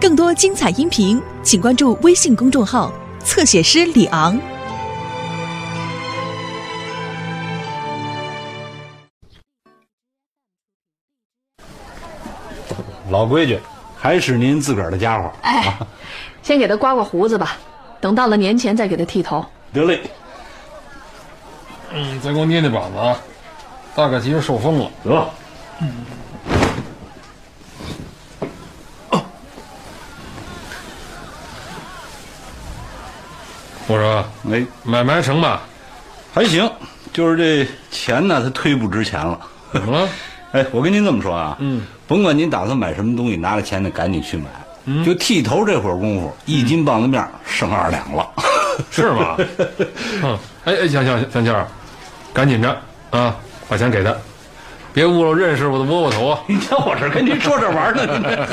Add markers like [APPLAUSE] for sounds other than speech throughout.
更多精彩音频，请关注微信公众号“侧写师李昂”。老规矩，还是您自个儿的家伙。哎，先给他刮刮胡子吧，等到了年前再给他剃头。得嘞，嗯，再给我捏捏膀子啊，大概其实受风了。得。我说，哎，买卖成吧？还行，就是这钱呢，它忒不值钱了。怎么了？[LAUGHS] 哎，我跟您这么说啊，嗯，甭管您打算买什么东西，拿了钱得赶紧去买。嗯就剃头这会儿功夫，一斤棒子面儿剩二两了。[LAUGHS] 是吗？[LAUGHS] 嗯，哎哎，香香香气儿，赶紧着啊，把钱给他，别误了认识我的窝窝头啊！您瞧我这跟您说着玩儿呢，您这。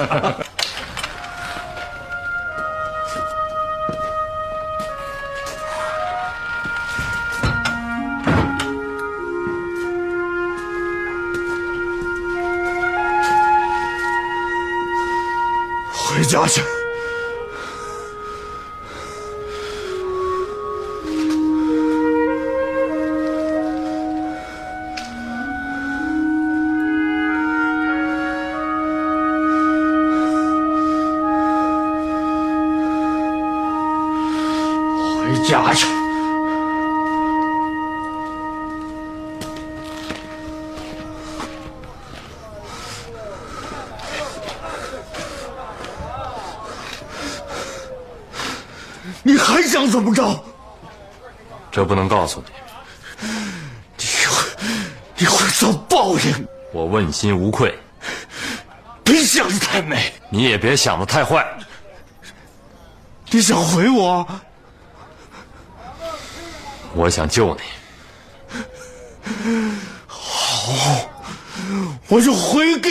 回家去。回想怎么着？这不能告诉你，你会，你会遭报应。我问心无愧，别想的太美。你也别想的太坏。你想毁我？我想救你，好我就回给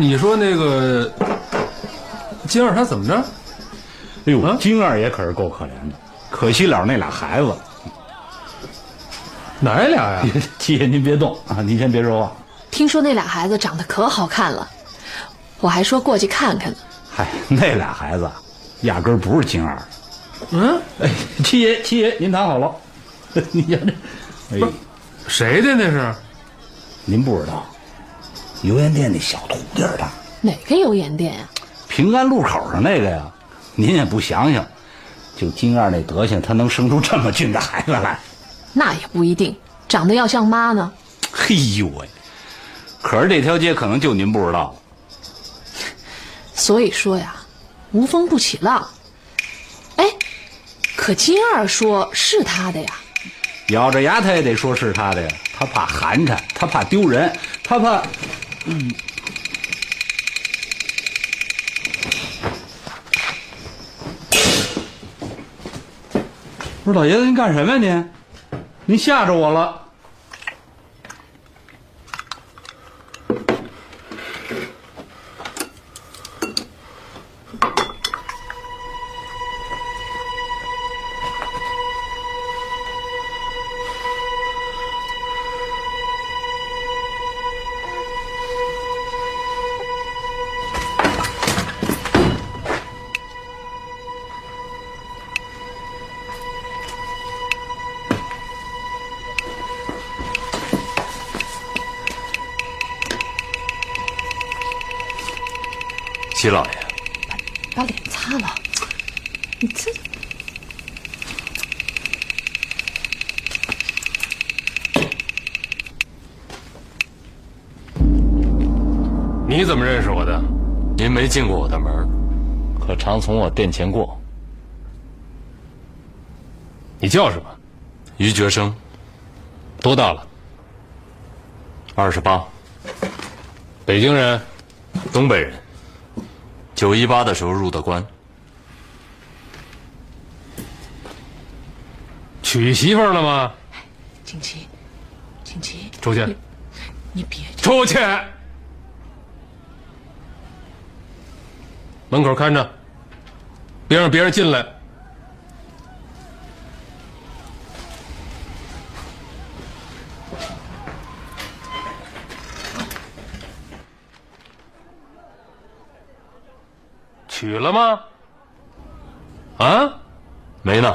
你说那个金二他怎么着？哎呦，啊金二爷可是够可怜的，可惜了那俩孩子。哪俩呀？[LAUGHS] 七爷您别动啊，您先别说话。听说那俩孩子长得可好看了，我还说过去看看呢。嗨，那俩孩子啊压根儿不是金二的。嗯，哎，七爷，七爷，您躺好了。[LAUGHS] 你瞧这，哎，谁的那是？您不知道，油盐店那小徒弟儿的，哪个油盐店呀、平安路口上那个呀，您也不想想，就金二那德行，他能生出这么俊的孩子来？那也不一定，长得要像妈呢。嘿呦喂！可是这条街可能就您不知道了，所以说呀，无风不起浪。哎，可金二说是他的呀。咬着牙他也得说是他的呀。他怕寒碜，他怕丢人，他怕……嗯。不是老爷子，您干什么呀？您，您吓着我了。齐老爷，把脸擦了，你这你怎么认识我的？您没进过我的门，可常从我店前过。你叫什么？于觉生，多大了？二十八，北京人，东北人。九一八的时候入的关，娶媳妇了吗？锦旗，锦旗，出去！你别出去！门口看着，别让别人进来。娶了吗？啊，没呢。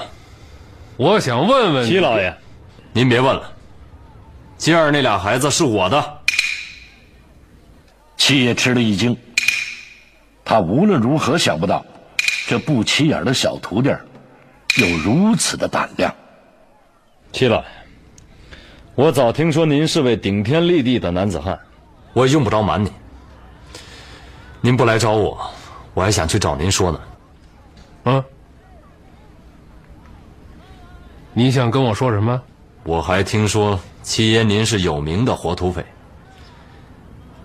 我想问问齐老爷，您别问了。今儿那俩孩子是我的。七爷吃了一惊，他无论如何想不到，这不起眼的小徒弟有如此的胆量。七老爷，我早听说您是位顶天立地的男子汉，我用不着瞒您。您不来找我。我还想去找您说呢，啊？你想跟我说什么？我还听说七爷您是有名的活土匪，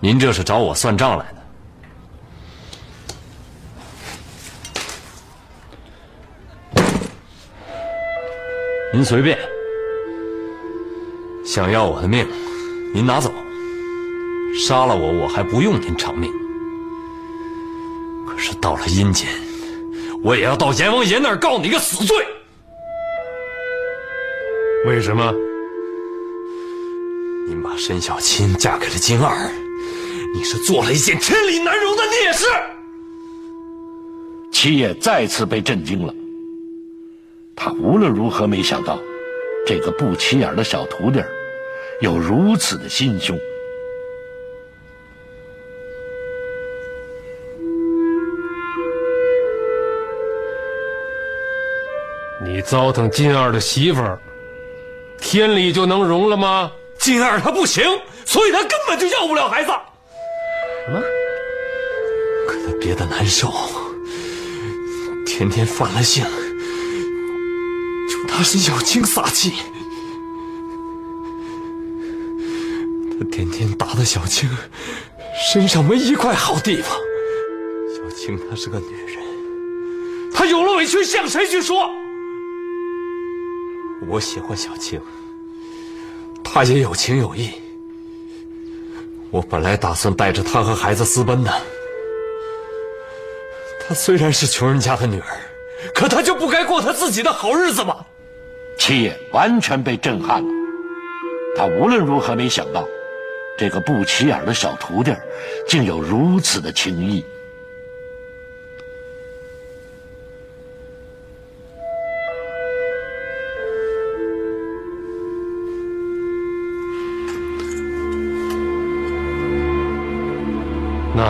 您这是找我算账来的？您随便，想要我的命，您拿走；杀了我，我还不用您偿命。是到了阴间，我也要到阎王爷那儿告你个死罪。为什么？您把申小青嫁给了金二，你是做了一件天理难容的孽事。七爷再次被震惊了，他无论如何没想到，这个不起眼的小徒弟有如此的心胸。你糟蹋金二的媳妇儿，天理就能容了吗？金二他不行，所以他根本就要不了孩子。什么？可他憋得难受，天天犯了性，就拿沈小青撒气。他天天打的小青身上没一块好地方。小青她是个女人，她有了委屈向谁去说？我喜欢小青，她也有情有义。我本来打算带着她和孩子私奔的。她虽然是穷人家的女儿，可她就不该过她自己的好日子吗？七爷完全被震撼了，他无论如何没想到，这个不起眼的小徒弟竟有如此的情谊。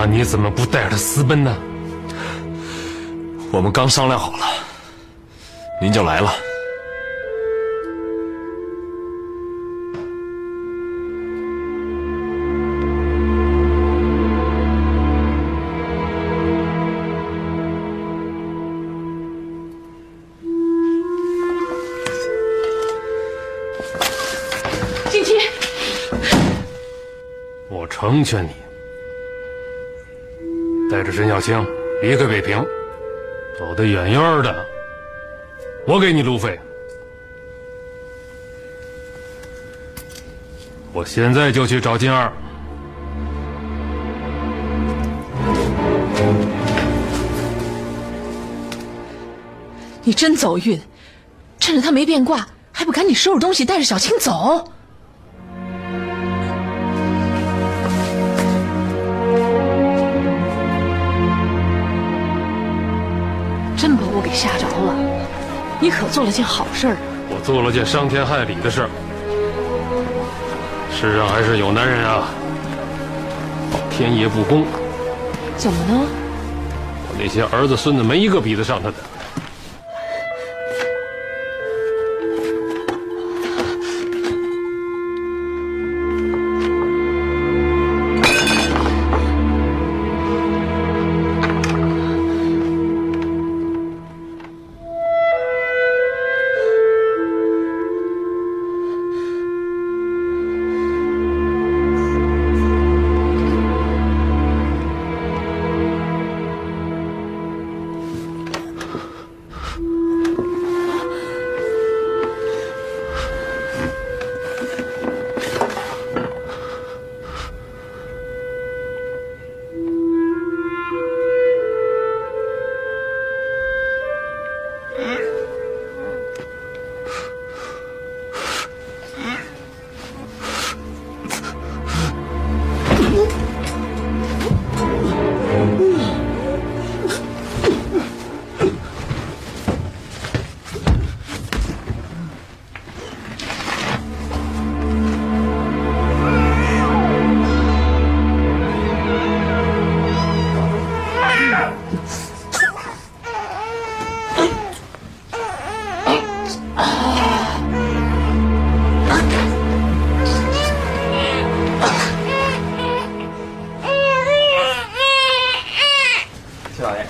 那你怎么不带着他私奔呢？我们刚商量好了，您就来了。我成全你。沈小青离开北平，走得远远的，我给你路费。我现在就去找金二。你真走运，趁着他没变卦，还不赶紧收拾东西，带着小青走。给吓着了，你可做了件好事儿。我做了件伤天害理的事儿。世上还是有男人啊，天爷不公。怎么呢？我那些儿子孙子没一个比得上他的。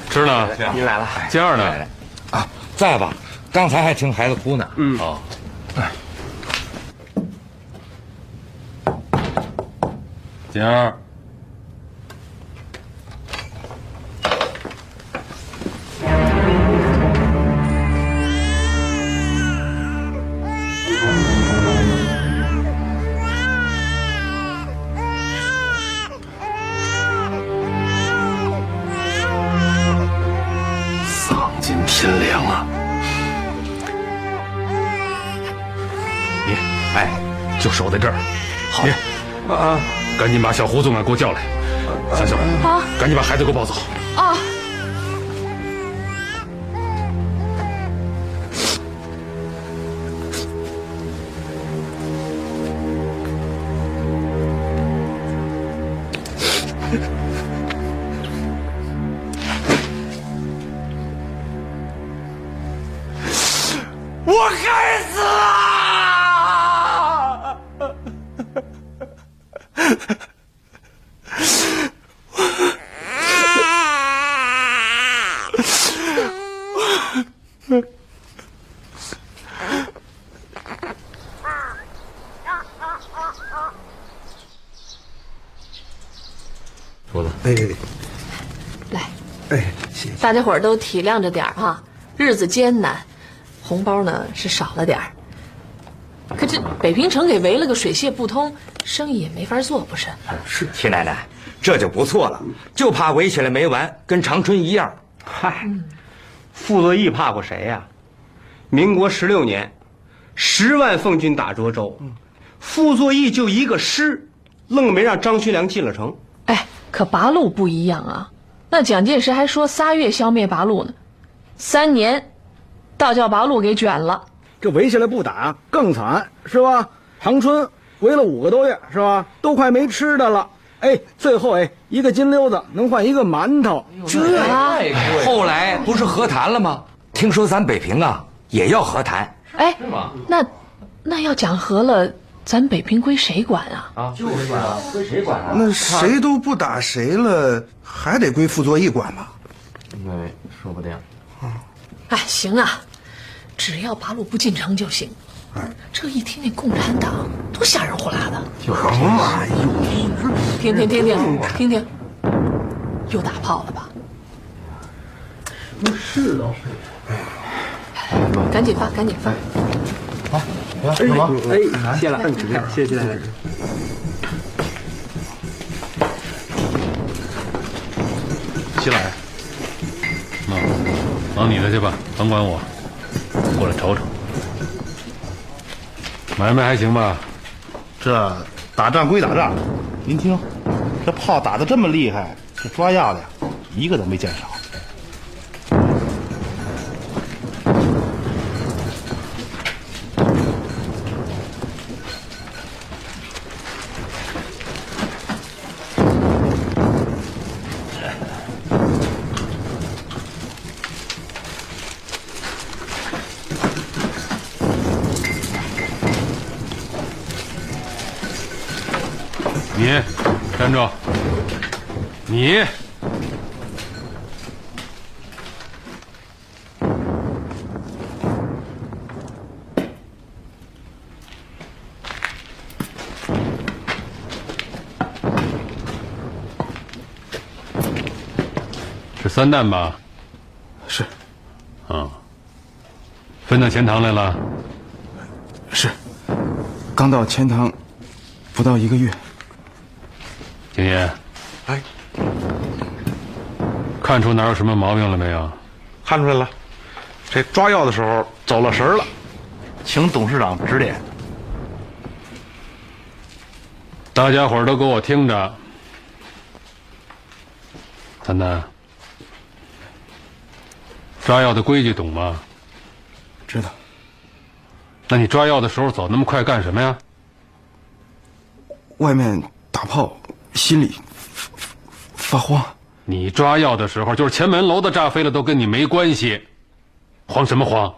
吃呢？您来了，金儿呢？啊，在吧？刚才还听孩子哭呢。嗯哦，金二，就守在这儿。好，你啊，赶紧把小胡总啊给我叫来。小小，好赶紧把孩子给我抱走。哎来，哎，谢谢。大家伙儿都体谅着点儿哈，日子艰难，红包呢是少了点儿。可这北平城给围了个水泄不通，生意也没法做，不是？是铁奶奶，这就不错了，就怕围起来没完，跟长春一样。嗨，傅作义怕过谁呀、民国十六年，十万奉军打涿州，傅作义就一个师，愣没让张学良进了城。哎，可八路不一样啊，那蒋介石还说仨月消灭八路呢，三年，倒叫八路给卷了。这围起来不打更惨，是吧？长春围了五个多月，是吧？都快没吃的了。哎，最后哎，一个金溜子能换一个馒头，这后来不是和谈了吗？听说咱北平啊也要和谈。哎，那那要讲和了，咱北平归谁管啊？啊就是啊，归谁管啊？那谁都不打谁了，还得归傅作义管吧？那说不定。哎，行啊，只要八路不进城就行。这一听见共产党，多吓人呼啦的！什么玩意听听听听听听，又打炮了吧？是倒是。赶紧发，赶紧发！好来，老王？哎，谢了，谢谢。起来，忙忙你的去吧，甭管我。过来瞅瞅，买卖还行吧？这打仗归打仗，您听，这炮打的这么厉害，这抓药的呀，一个都没见着。你站住！你是三蛋吧？是。啊，分到钱塘来了。是，刚到钱塘，不到一个月。景爷，哎，看出哪有什么毛病了没有？看出来了，这抓药的时候走了神儿了，请董事长指点。大家伙儿都给我听着，丹丹，抓药的规矩懂吗？知道。那你抓药的时候走那么快干什么呀？外面打炮，心里发慌。你抓药的时候，就是前门楼子炸飞了都跟你没关系，慌什么慌？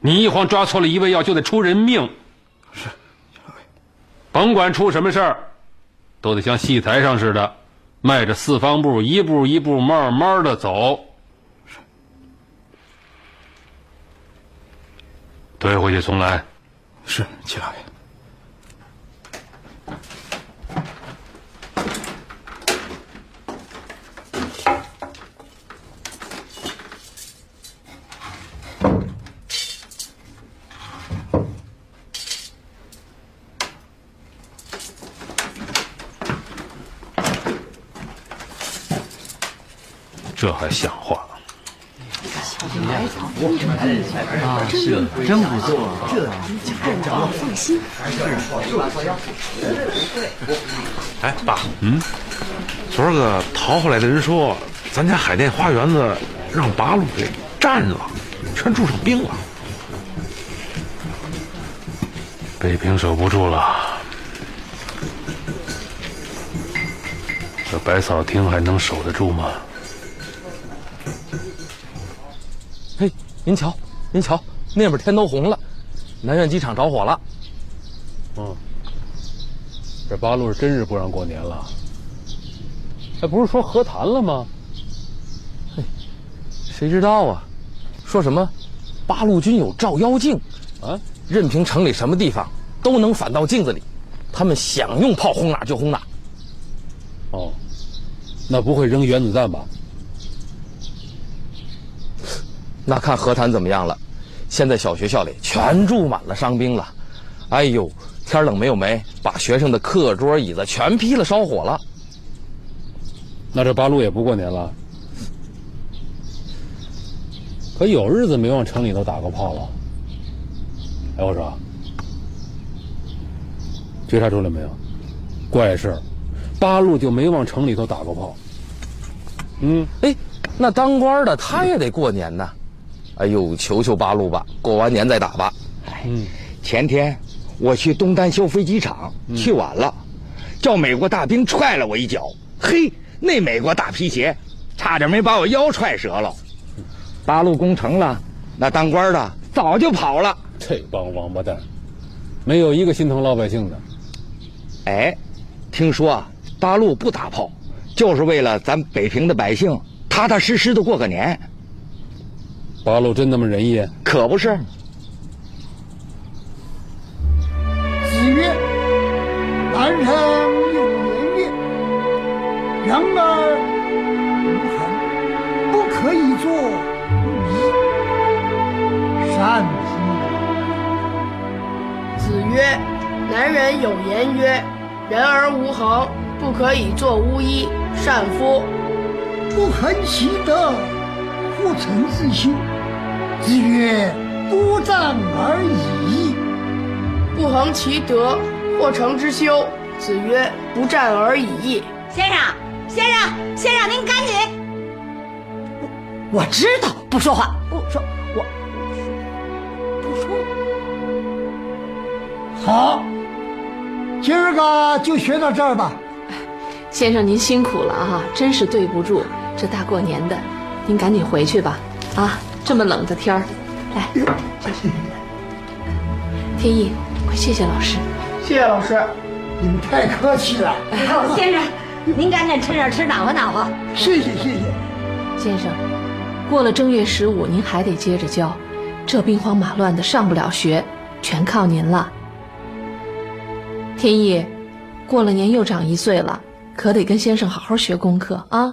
你一慌抓错了一味药就得出人命。是，甭管出什么事儿，都得像戏台上似的，迈着四方步，一步一步慢慢的走。退回去重来。是，齐老爷。这还像话？啊，是真不错。这按着放心。哎，爸，嗯，昨儿个逃回来的人说，咱家海淀花园子让八路给占了，全住上兵了。北平守不住了，这百草厅还能守得住吗？嘿，您瞧，您瞧，那边天都红了，南苑机场着火了。嗯，这八路是真是不让过年了。哎，不是说和谈了吗？嘿，谁知道啊？说什么八路军有照妖镜，啊，任凭城里什么地方都能反到镜子里，他们想用炮轰哪就轰哪。哦，那不会扔原子弹吧？那看和谈怎么样了。现在小学校里全住满了伤兵了。哎呦，天冷没有煤，把学生的课桌椅子全劈了，烧火了。那这八路也不过年了。可有日子没往城里头打过炮了。哎，我说，觉察出来没有？怪事儿，八路就没往城里头打过炮。嗯，哎，那当官的他也得过年呢。哎呦，求求八路吧，过完年再打吧。嗯，前天我去东单修飞机场，去晚了，叫美国大兵踹了我一脚。嘿，那美国大皮鞋，差点没把我腰踹折了。八路攻城了，那当官的早就跑了。这帮王八蛋，没有一个心疼老百姓的。哎，听说啊，八路不打炮，就是为了咱北平的百姓踏踏实实的过个年。八路真那么仁义？可不是。子曰男人有颜面人而无恒不可以做巫医善夫子曰男人有言曰人而无恒不可以做巫医善夫。不恒其德不诚之心子曰：‘不战而已。’不恒其德，或成之修。子曰：‘不战而已。’先生，先生，先生，您赶紧！我知道，不说话，不说，我不说。好，今儿个就学到这儿吧。先生您辛苦了啊，真是对不住。这大过年的，您赶紧回去吧。啊，这么冷的天儿，来，天意，快谢谢老师。谢谢老师，你们太客气了。哎 [LAUGHS] 先生，您赶紧趁热吃，暖和暖和。谢谢谢谢。先生，过了正月十五，您还得接着教。这兵荒马乱的，上不了学，全靠您了。天意，过了年又长一岁了，可得跟先生好好学功课啊。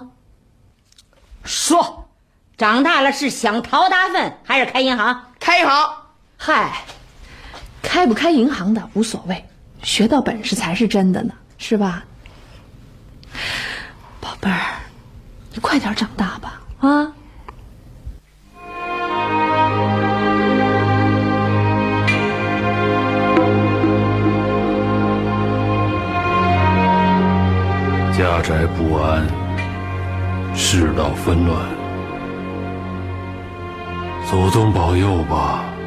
说，长大了是想淘大粪还是开银行？开银行。嗨，开不开银行的无所谓，学到本事才是真的呢，是吧？宝贝儿，你快点长大吧，啊！家宅不安，世道纷乱，祖宗保佑吧。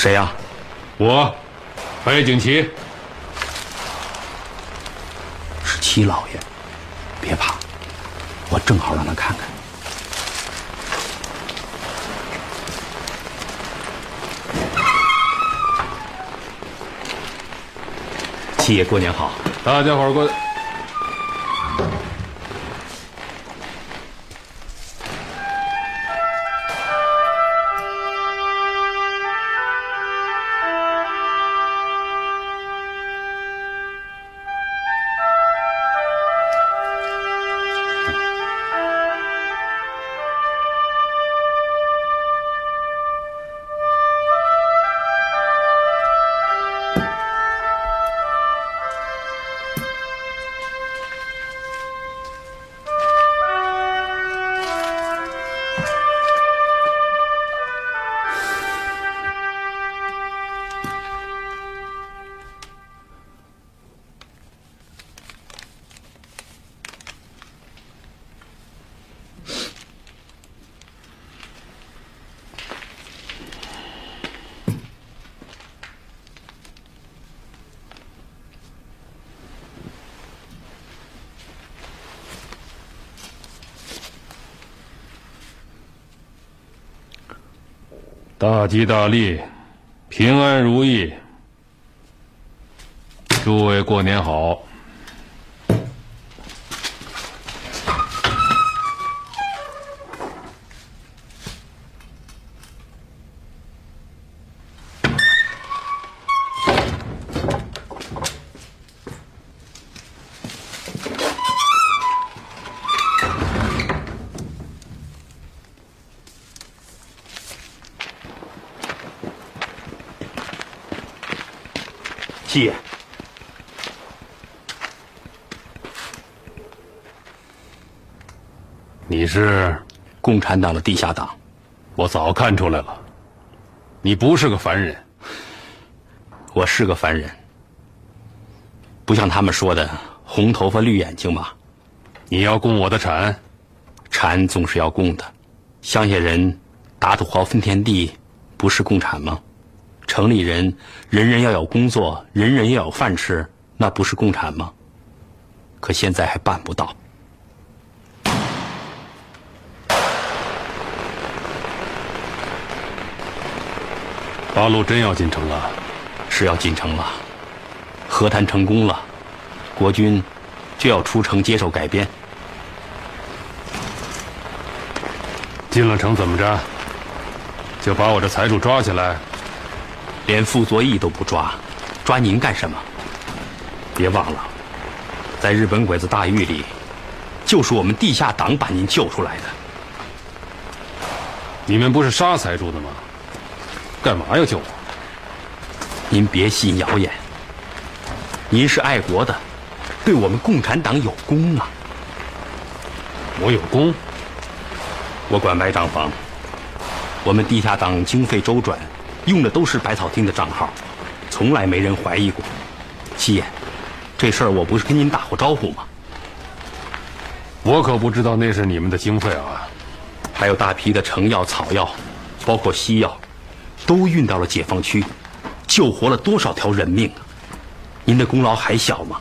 谁呀？我，白景琦。是七老爷，别怕，我正好让他看看。七爷过年好，大家伙过。大吉大利，平安如意，诸位过年好。是共产党的地下党，我早看出来了，你不是个凡人。我是个凡人，不像他们说的红头发绿眼睛嘛。你要供我的产，产总是要供的。乡下人打土豪分田地，不是共产吗？城里人人人要有工作，人人要有饭吃，那不是共产吗？可现在还办不到。八路真要进城了，是要进城了，和谈成功了，国军就要出城接受改编。进了城怎么着？就把我这财主抓起来？连傅作义都不抓，抓您干什么？别忘了，在日本鬼子大狱里，就是我们地下党把您救出来的。你们不是杀财主的吗？干嘛要救我？您别信谣言。您是爱国的，对我们共产党有功啊。我有功？我管白账房，我们地下党经费周转，用的都是百草厅的账号，从来没人怀疑过。七爷，这事儿我不是跟您打过招呼吗？我可不知道那是你们的经费啊。还有大批的成药、草药，包括西药。都运到了解放区，救活了多少条人命啊！您的功劳还小吗？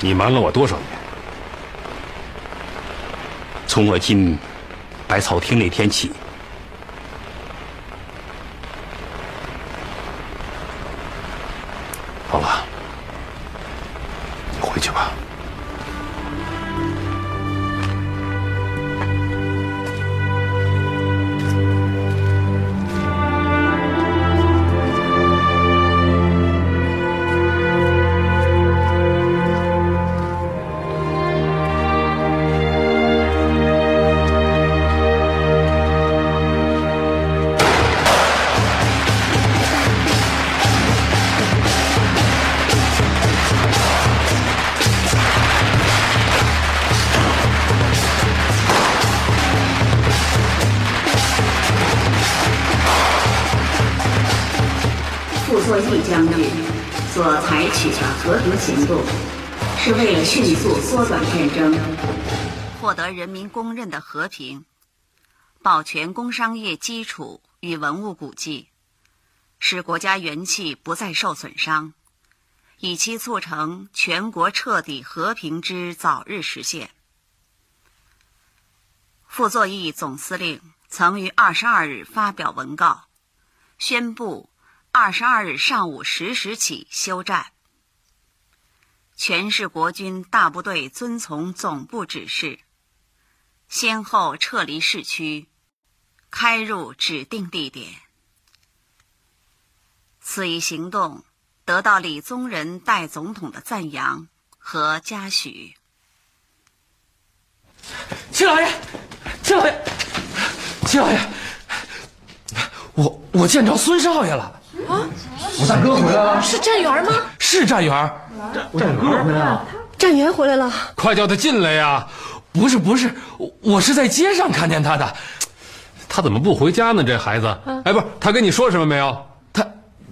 你瞒了我多少年？从我进百草厅那天起。行动是为了迅速缩短战争，获得人民公认的和平，保全工商业基础与文物古迹，使国家元气不再受损伤，以期促成全国彻底和平之早日实现。傅作义总司令曾于二十二日发表文告，宣布二十二日上午十时起休战。全市国军大部队遵从总部指示，先后撤离市区，开入指定地点。此一行动得到李宗仁代总统的赞扬和嘉许。七老爷，七老爷，七老爷，我我见着孙少爷了。啊，我大哥回来了，是站员吗？是站员。站哥回来了，战员回来了，快叫他进来呀！不是不是，我是在街上看见他的，他怎么不回家呢？这孩子，哎，不是，他跟你说什么没有？他，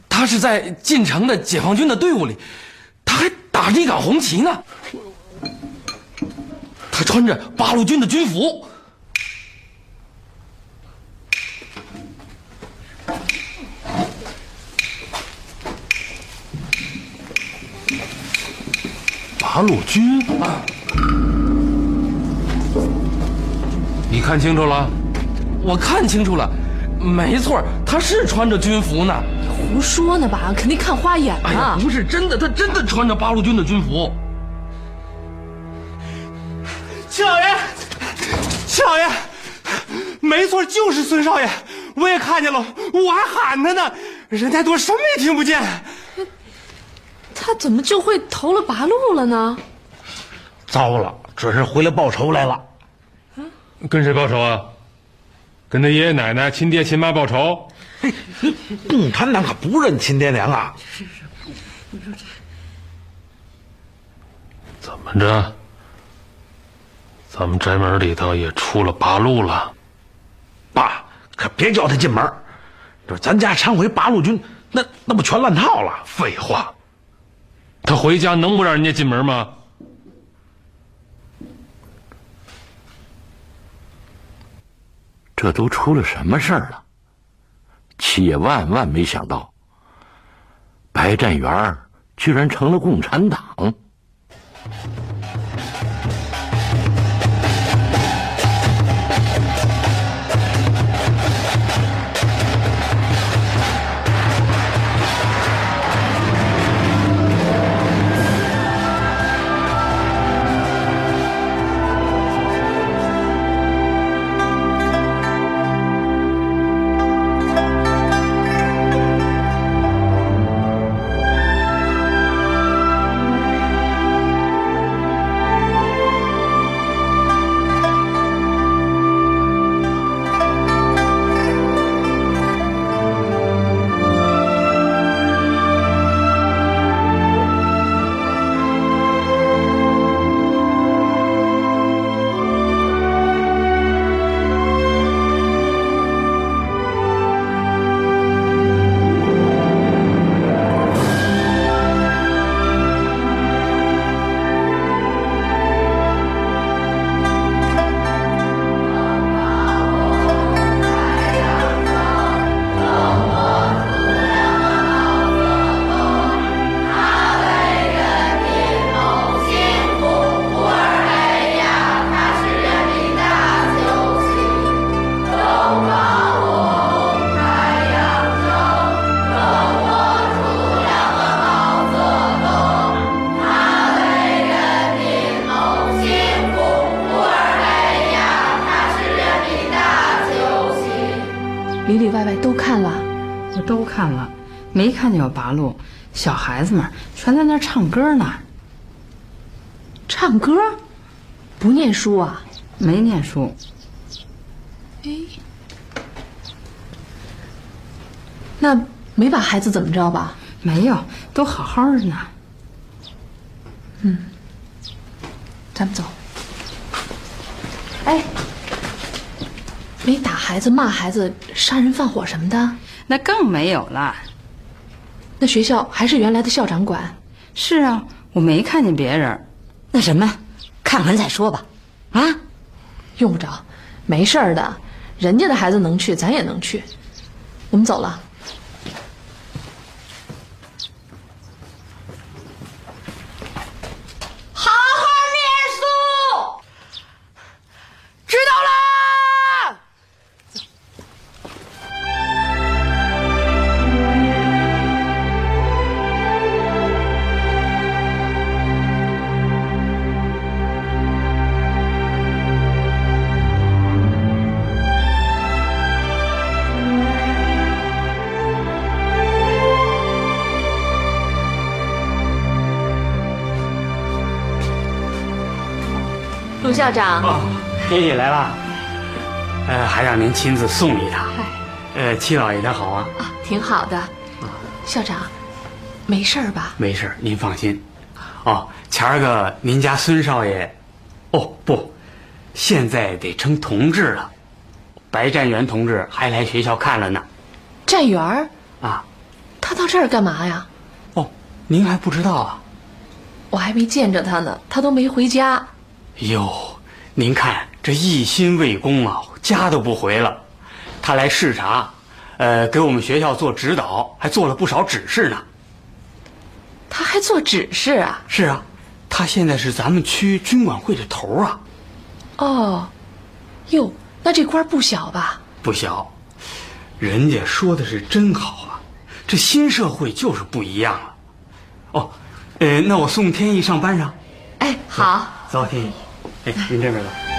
他是在进城的解放军的队伍里，他还打着一杆红旗呢，他穿着八路军的军服。八路军啊！你看清楚了？我看清楚了，没错，他是穿着军服呢。胡说呢吧？肯定看花眼了。哎，不是真的，他真的穿着八路军的军服。七老爷，七老爷，没错，就是孙少爷，我也看见了，我还喊他呢，人太多，什么也听不见。他怎么就会投了八路了呢？糟了，准是回来报仇来了。跟谁报仇啊？跟他爷爷奶奶、亲爹亲妈报仇？共产党可不认亲爹娘啊！怎么着？咱们宅门里头也出了八路了。爸，可别叫他进门。这咱家常回八路军，那那不全乱套了？废话，他回家能不让人家进门吗？这都出了什么事儿了？七爷万万没想到，白占元居然成了共产党。不念书啊？没念书。哎，那没把孩子怎么着吧？没有，都好好的呢。嗯，咱们走。哎，没打孩子、骂孩子、杀人放火什么的？那更没有了。那学校还是原来的校长管？是啊，我没看见别人。那什么，看完再说吧。啊，用不着，没事儿的。人家的孩子能去，咱也能去。我们走了。校长，爷爷来了，呃，还让您亲自送一趟。呃，七老爷他好啊，啊，挺好的。校长，没事儿吧？没事，您放心。哦，前儿个您家孙少爷，哦不，现在得称同志了。白占元同志还来学校看了呢。占元儿啊，他到这儿干嘛呀？哦，您还不知道啊？我还没见着他呢，他都没回家。哟，您看这一心为公啊，家都不回了。他来视察，呃，给我们学校做指导，还做了不少指示呢。他还做指示啊？是啊，他现在是咱们区军管会的头啊。哦，哟，那这官不小吧？不小，人家说的是真好啊。这新社会就是不一样了。哦，呃，那我送天意上班上。哎，好。走，天意。哎，您这边吧。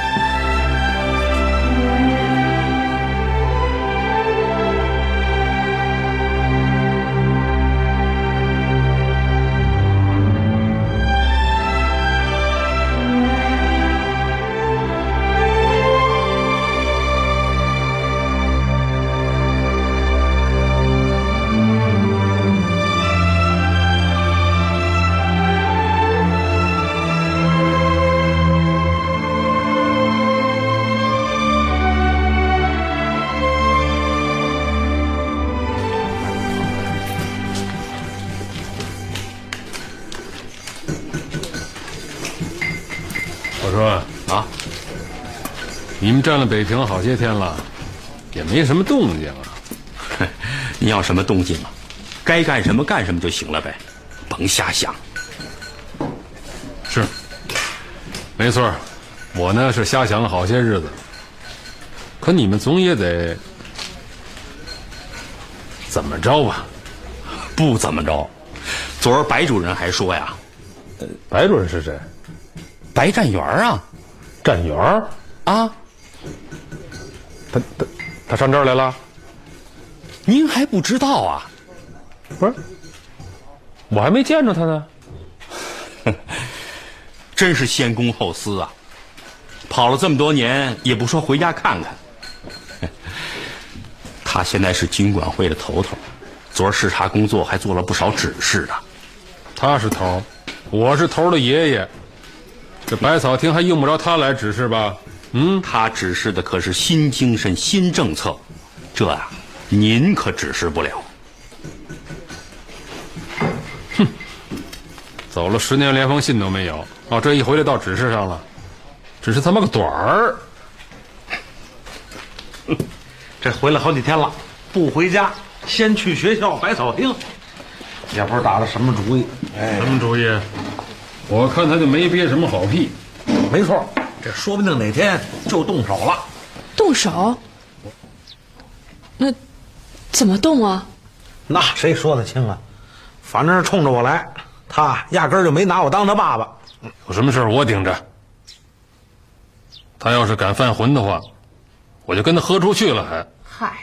你们占了北平好些天了，也没什么动静啊。你要什么动静啊？该干什么干什么就行了呗，甭瞎想。是，没错，我呢是瞎想了好些日子。可你们总也得怎么着吧？不怎么着。昨儿白主任还说呀，白主任是谁？白占元啊，占元啊。他他他上这儿来了？您还不知道啊？不是，我还没见着他呢。[LAUGHS] 真是先公后私啊！跑了这么多年，也不说回家看看。[LAUGHS] 他现在是军管会的头头，昨儿视察工作还做了不少指示呢。他是头，我是头的爷爷。这百草厅还用不着他来指示吧？嗯，他指示的可是新精神、新政策，这呀，您可指示不了。哼，走了十年，连封信都没有。哦，这一回来到指示上了，只是他妈个短儿。[LAUGHS] 这回来好几天了，不回家，先去学校百草厅，也不知道打了什么主意。哎，什么主意？我看他就没憋什么好屁。没错，这说不定哪天就动手了。动手？那怎么动啊？那谁说得清啊？反正是冲着我来，他压根儿就没拿我当他爸爸。有什么事我顶着。他要是敢犯浑的话，我就跟他喝出去了。还嗨，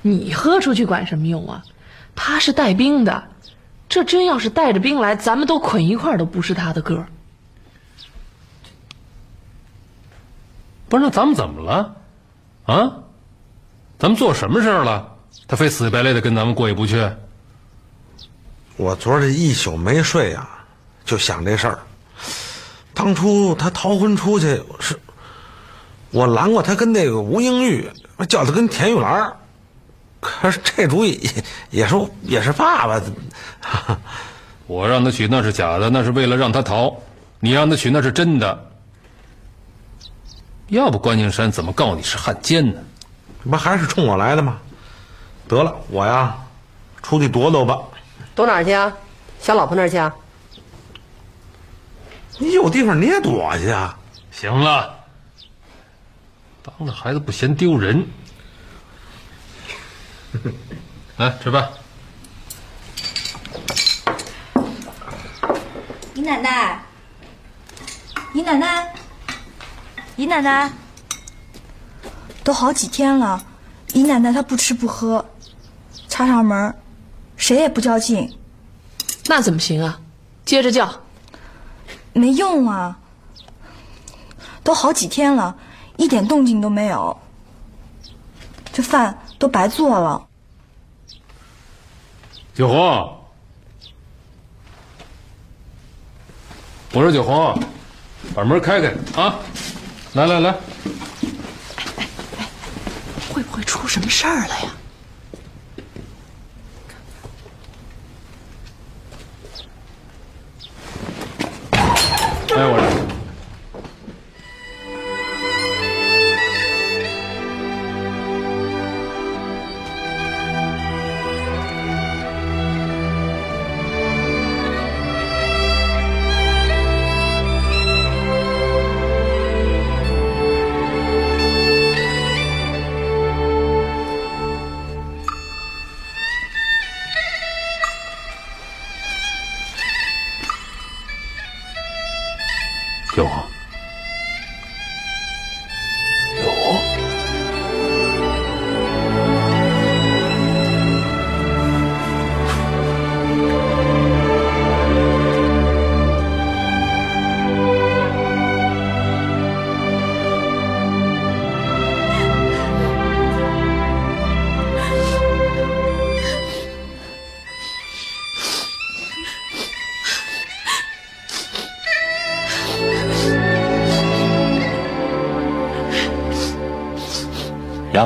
你喝出去管什么用啊？他是带兵的，这真要是带着兵来，咱们都捆一块儿都不是他的个儿。不是，那咱们怎么了？啊？咱们做什么事儿了？他非死乞白赖的跟咱们过意不去？我昨儿这一宿没睡呀，就想这事儿。当初他逃婚出去是，我拦过他跟那个吴英玉，叫他跟田玉兰可是这主意也是也是爸爸。[LAUGHS] 我让他娶那是假的，那是为了让他逃。你让他娶那是真的。要不关敬山怎么告你是汉奸呢？这不还是冲我来的吗？得了，我呀，出去躲躲吧。躲哪儿去啊？小老婆那儿去啊？你有地方你也躲去啊？行了，当着孩子不嫌丢人。[LAUGHS] 来吃饭。姨奶奶，姨奶奶，姨奶奶，都好几天了，姨奶奶她不吃不喝，插上门，谁也不叫进。那怎么行啊？接着叫。没用啊！都好几天了，一点动静都没有。这饭都白做了。九红，我说九红，把门开开啊！来来来，会不会出什么事儿了呀？哎，我有。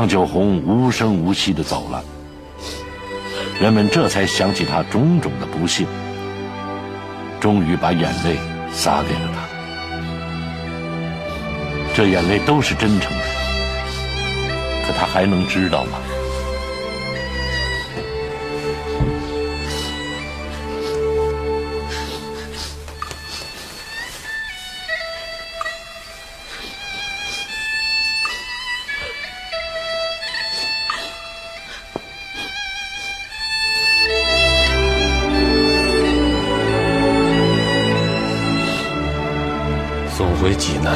九红无声无息的走了，人们这才想起他种种的不幸，终于把眼泪洒给了他。这眼泪都是真诚的，可他还能知道吗？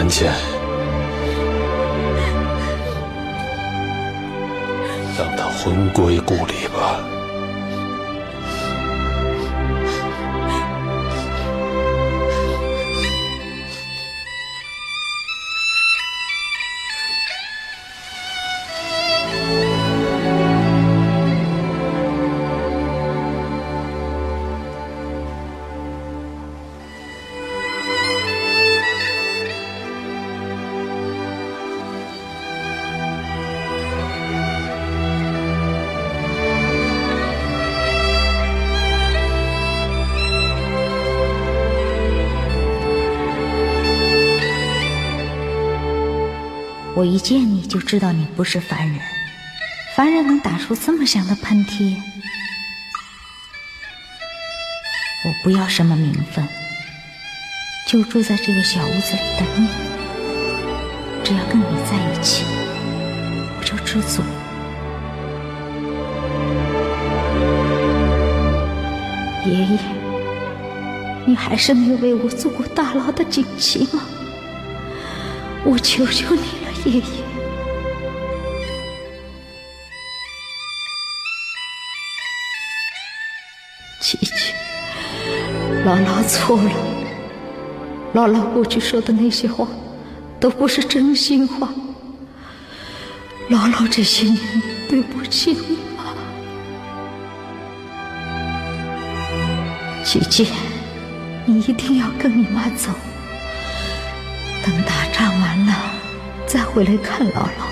回济南去，让他魂归故里吧。我一见你就知道你不是凡人，凡人能打出这么响的喷嚏？我不要什么名分，就住在这个小屋子里等你。只要跟你在一起，我就知足。爷爷，你还是没有为我做过大牢的锦旗吗？我求求你爷爷。琪琪，姥姥错了。姥姥过去说的那些话，都不是真心话。姥姥这些年对不起你啊，琪琪，你一定要跟你妈走。等打仗完了，再回来看姥姥。